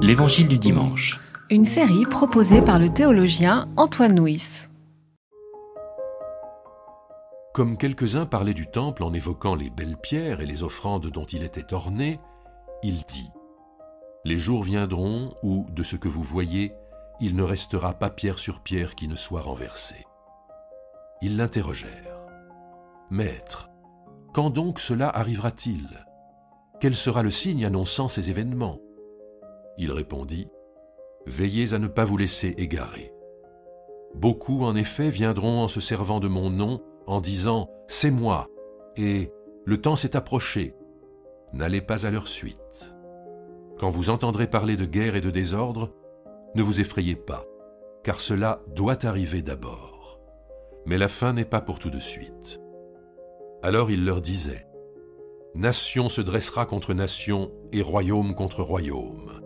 L'Évangile du dimanche. Une série proposée par le théologien Antoine Nuis. Comme quelques-uns parlaient du temple en évoquant les belles pierres et les offrandes dont il était orné, il dit Les jours viendront où, de ce que vous voyez, il ne restera pas pierre sur pierre qui ne soit renversée. Ils l'interrogèrent. Maître, quand donc cela arrivera-t-il? Quel sera le signe annonçant ces événements? Il répondit Veillez à ne pas vous laisser égarer. Beaucoup, en effet, viendront en se servant de mon nom, en disant C'est moi, et le temps s'est approché. N'allez pas à leur suite. Quand vous entendrez parler de guerre et de désordre, ne vous effrayez pas, car cela doit arriver d'abord. Mais la fin n'est pas pour tout de suite. Alors il leur disait, Nation se dressera contre nation et royaume contre royaume.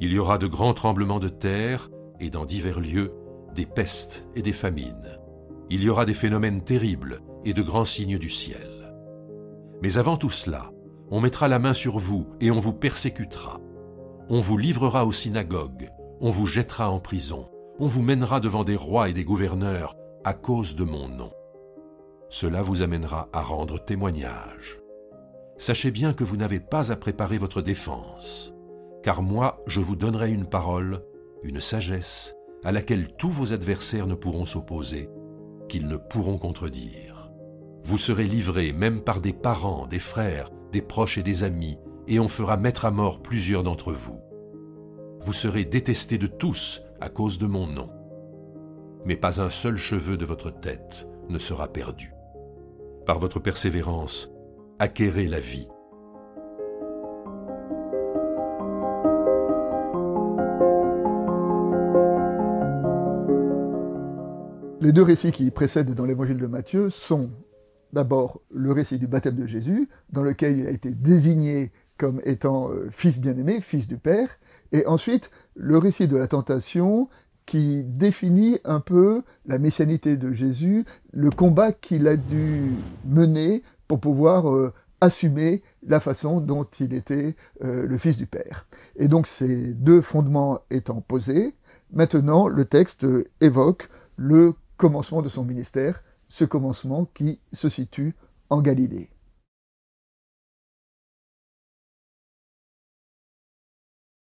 Il y aura de grands tremblements de terre et dans divers lieux des pestes et des famines. Il y aura des phénomènes terribles et de grands signes du ciel. Mais avant tout cela, on mettra la main sur vous et on vous persécutera. On vous livrera aux synagogues, on vous jettera en prison, on vous mènera devant des rois et des gouverneurs à cause de mon nom. Cela vous amènera à rendre témoignage. Sachez bien que vous n'avez pas à préparer votre défense, car moi je vous donnerai une parole, une sagesse, à laquelle tous vos adversaires ne pourront s'opposer, qu'ils ne pourront contredire. Vous serez livrés même par des parents, des frères, des proches et des amis, et on fera mettre à mort plusieurs d'entre vous. Vous serez détestés de tous à cause de mon nom. Mais pas un seul cheveu de votre tête ne sera perdu. Par votre persévérance, acquérez la vie. Les deux récits qui précèdent dans l'évangile de Matthieu sont d'abord le récit du baptême de Jésus, dans lequel il a été désigné comme étant euh, fils bien-aimé, fils du Père, et ensuite le récit de la tentation qui définit un peu la messianité de Jésus, le combat qu'il a dû mener pour pouvoir euh, assumer la façon dont il était euh, le fils du Père. Et donc ces deux fondements étant posés, maintenant le texte évoque le commencement de son ministère, ce commencement qui se situe en Galilée.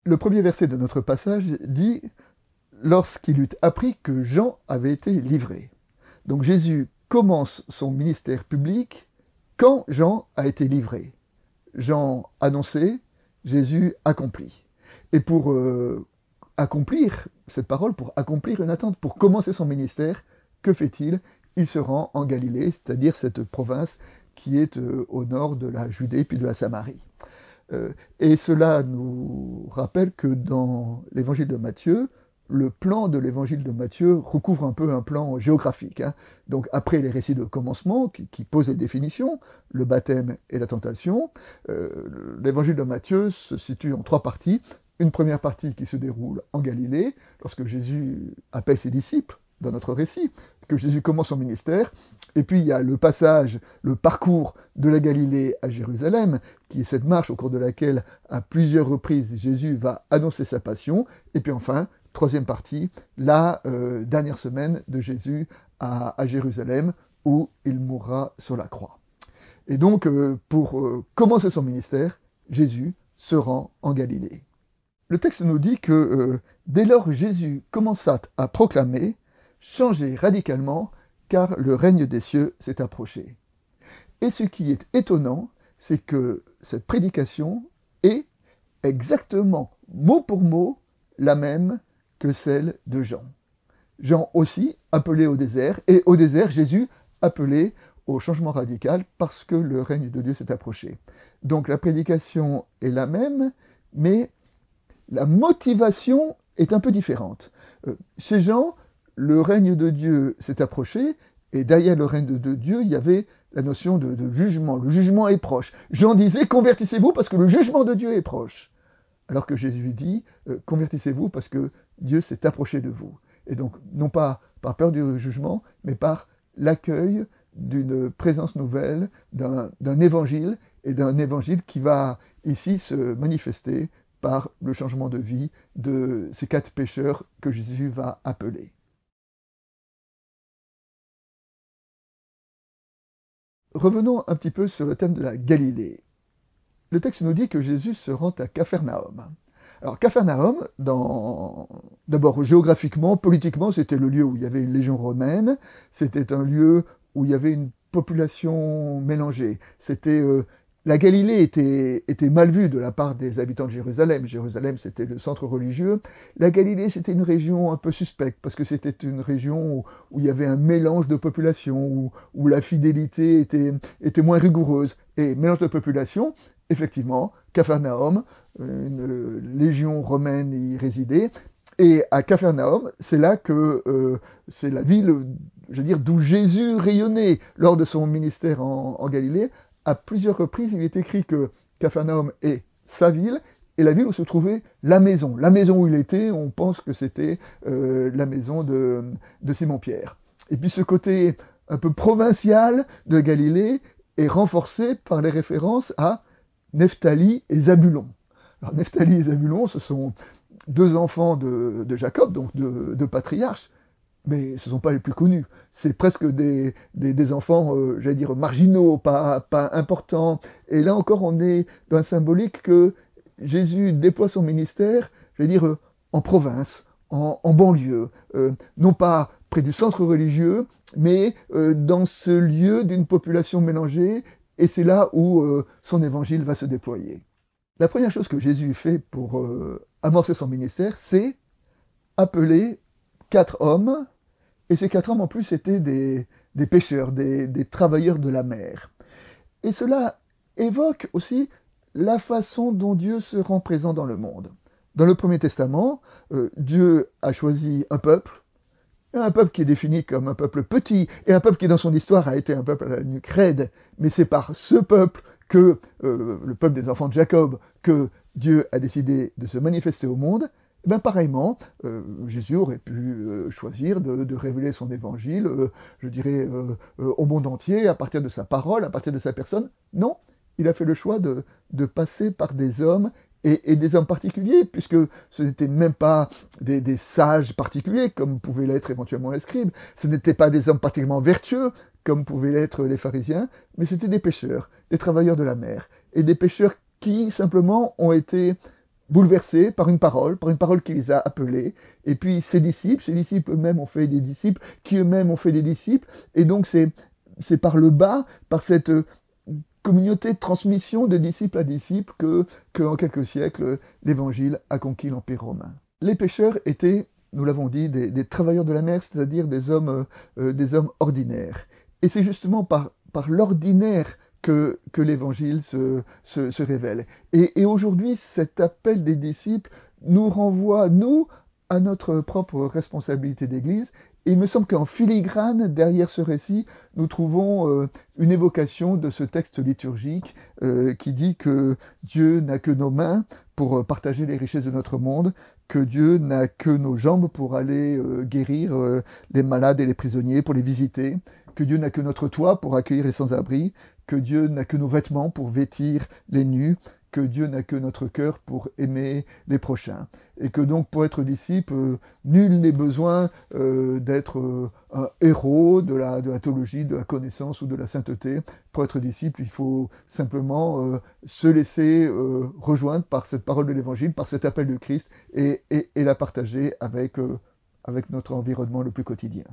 Le premier verset de notre passage dit Lorsqu'il eut appris que Jean avait été livré. Donc Jésus commence son ministère public quand Jean a été livré. Jean annoncé, Jésus accompli. Et pour euh, accomplir cette parole, pour accomplir une attente, pour commencer son ministère, que fait-il? Il se rend en Galilée, c'est-à-dire cette province qui est euh, au nord de la Judée puis de la Samarie. Euh, et cela nous rappelle que dans l'évangile de Matthieu, le plan de l'évangile de Matthieu recouvre un peu un plan géographique. Hein. Donc après les récits de commencement qui, posent les définitions, le baptême et la tentation, euh, l'évangile de Matthieu se situe en trois parties. Une première partie qui se déroule en Galilée, lorsque Jésus appelle ses disciples dans notre récit, que Jésus commence son ministère, et puis il y a le passage, le parcours de la Galilée à Jérusalem, qui est cette marche au cours de laquelle, à plusieurs reprises, Jésus va annoncer sa passion, et puis enfin, troisième partie, la euh, dernière semaine de Jésus à, Jérusalem, où il mourra sur la croix. Et donc, euh, pour euh, commencer son ministère, Jésus se rend en Galilée. Le texte nous dit que dès lors Jésus commença à proclamer, changer radicalement, car le règne des cieux s'est approché. Et ce qui est étonnant, c'est que cette prédication est exactement mot pour mot la même que celle de Jean. Jean aussi appelé au désert, et au désert Jésus appelé au changement radical parce que le règne de Dieu s'est approché. Donc la prédication est la même, mais la motivation est un peu différente. Euh, chez Jean, le règne de Dieu s'est approché, et derrière le règne de Dieu, il y avait la notion de, jugement. Le jugement est proche. Jean disait, convertissez-vous parce que le jugement de Dieu est proche. Alors que Jésus dit, euh, convertissez-vous parce que Dieu s'est approché de vous. Et donc, non pas par peur du jugement, mais par l'accueil d'une présence nouvelle, d'un évangile, et d'un évangile qui va ici se manifester par le changement de vie de ces quatre pécheurs que Jésus va appeler. Revenons un petit peu sur le thème de la Galilée. Le texte nous dit que Jésus se rend à Capharnaüm. Alors Capharnaüm, d'abord géographiquement, politiquement, c'était le lieu où il y avait une légion romaine, c'était un lieu où il y avait une population mélangée, c'était euh, la Galilée était, mal vue de la part des habitants de Jérusalem. Jérusalem, c'était le centre religieux. La Galilée, c'était une région un peu suspecte, parce que c'était une région où, il y avait un mélange de population, où, la fidélité était, moins rigoureuse. Et mélange de population, effectivement, Capharnaüm, une légion romaine y résidait. Et à Capharnaüm, c'est là que euh, c'est la ville, je veux dire, d'où Jésus rayonnait lors de son ministère en Galilée, à plusieurs reprises, il est écrit que Capharnaüm est sa ville et la ville où se trouvait la maison. La maison où il était, on pense que c'était euh, la maison de, Simon-Pierre. Et puis ce côté un peu provincial de Galilée est renforcé par les références à Nephtali et Zabulon. Alors Nephtali et Zabulon, ce sont deux enfants de, Jacob, donc de, patriarches, mais ce ne sont pas les plus connus. C'est presque des, des, enfants, euh, j'allais dire, marginaux, pas, pas importants. Et là encore, on est dans un symbolique que Jésus déploie son ministère, j'allais dire, euh, en province, en, banlieue, euh, non pas près du centre religieux, mais dans ce lieu d'une population mélangée, et c'est là où son évangile va se déployer. La première chose que Jésus fait pour amorcer son ministère, c'est appeler quatre hommes, et ces quatre hommes en plus étaient des, pêcheurs, des, des, travailleurs de la mer. Et cela évoque aussi la façon dont Dieu se rend présent dans le monde. Dans le Premier Testament, euh, Dieu a choisi un peuple, un peuple qui est défini comme un peuple petit, et un peuple qui dans son histoire a été un peuple à la nuque raide, mais c'est par ce peuple que, euh, le peuple des enfants de Jacob, que Dieu a décidé de se manifester au monde, eh ben pareillement, euh, Jésus aurait pu euh, choisir de, révéler son évangile, euh, je dirais, au monde entier, à partir de sa parole, à partir de sa personne. Non, il a fait le choix de, passer par des hommes et, des hommes particuliers, puisque ce n'étaient même pas des, des, sages particuliers, comme pouvaient l'être éventuellement les scribes, ce n'étaient pas des hommes particulièrement vertueux, comme pouvaient l'être les pharisiens, mais c'étaient des pêcheurs, des travailleurs de la mer, et des pêcheurs qui simplement ont été bouleversés par une parole, par une parole qui les a appelés, et puis ses disciples, ses disciples eux-mêmes ont fait des disciples, qui eux-mêmes ont fait des disciples, et donc c'est, c'est par le bas, par cette communauté de transmission de disciple à disciple que, que en quelques siècles, l'évangile a conquis l'Empire romain. Les pêcheurs étaient, nous l'avons dit, des, travailleurs de la mer, c'est-à-dire des hommes, euh, des hommes ordinaires. Et c'est justement par, par l'ordinaire que, l'évangile se, révèle. Et, aujourd'hui, cet appel des disciples nous renvoie, nous, à notre propre responsabilité d'Église. Et il me semble qu'en filigrane, derrière ce récit, nous trouvons euh, une évocation de ce texte liturgique euh, qui dit que Dieu n'a que nos mains pour partager les richesses de notre monde, que Dieu n'a que nos jambes pour aller euh, guérir les malades et les prisonniers, pour les visiter, que Dieu n'a que notre toit pour accueillir les sans-abri, que Dieu n'a que nos vêtements pour vêtir les nus, que Dieu n'a que notre cœur pour aimer les prochains. Et que donc pour être disciple, euh, nul n'est besoin euh, d'être euh, un héros de la, de la théologie, de la connaissance ou de la sainteté. Pour être disciple, il faut simplement se laisser rejoindre par cette parole de l'Évangile, par cet appel de Christ, et, et, et la partager avec, avec notre environnement le plus quotidien.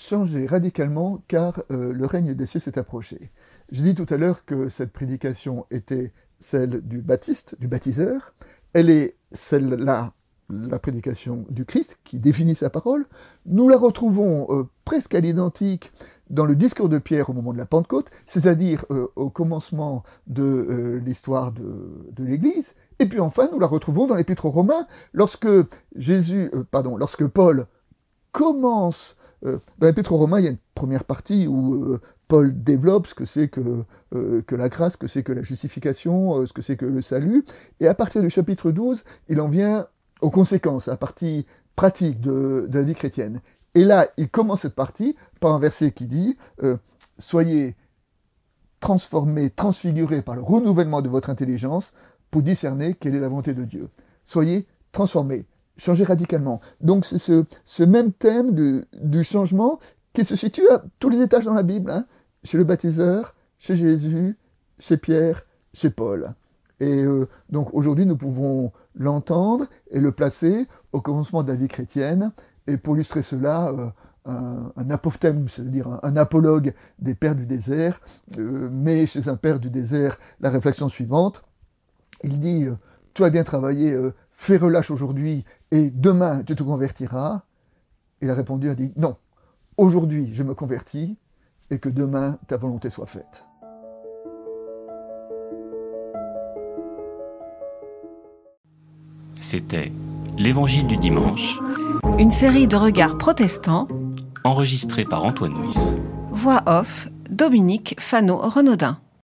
Changer radicalement car euh, le règne des cieux s'est approché. Je dis tout à l'heure que cette prédication était celle du baptiste, du baptiseur. Elle est celle-là, la prédication du Christ qui définit sa parole. Nous la retrouvons euh, presque à l'identique dans le discours de Pierre au moment de la Pentecôte, c'est-à-dire euh, au commencement de l'histoire de, l'Église. Et puis enfin, nous la retrouvons dans l'Épître aux Romains, lorsque Jésus, pardon, lorsque Paul commence dans l'Épître aux Romains, il y a une première partie où euh, Paul développe ce que c'est que, euh, que la grâce, ce que c'est que la justification, ce que c'est que le salut. Et à partir du chapitre 12, il en vient aux conséquences, à la partie pratique de la vie chrétienne. Et là, il commence cette partie par un verset qui dit Soyez transformés, transfigurés par le renouvellement de votre intelligence pour discerner quelle est la volonté de Dieu. Soyez transformés, changez radicalement. Donc c'est ce, même thème du changement qui se situe à tous les étages dans la Bible, hein. chez le baptiseur, chez Jésus, chez Pierre, chez Paul. Et euh, donc aujourd'hui, nous pouvons l'entendre et le placer au commencement de la vie chrétienne. Et pour illustrer cela, euh, un, un apophthème, c'est-à-dire un, apologue des pères du désert, euh, met chez un père du désert la réflexion suivante. Il dit Tu as bien travaillé, fais relâche aujourd'hui et demain tu te convertiras. Il a répondu, a dit Non, aujourd'hui je me convertis et que demain ta volonté soit faite. C'était L'Évangile du dimanche, une série de regards protestants, enregistrée par Antoine Nuis. Voix off, Dominique Fano-Renaudin.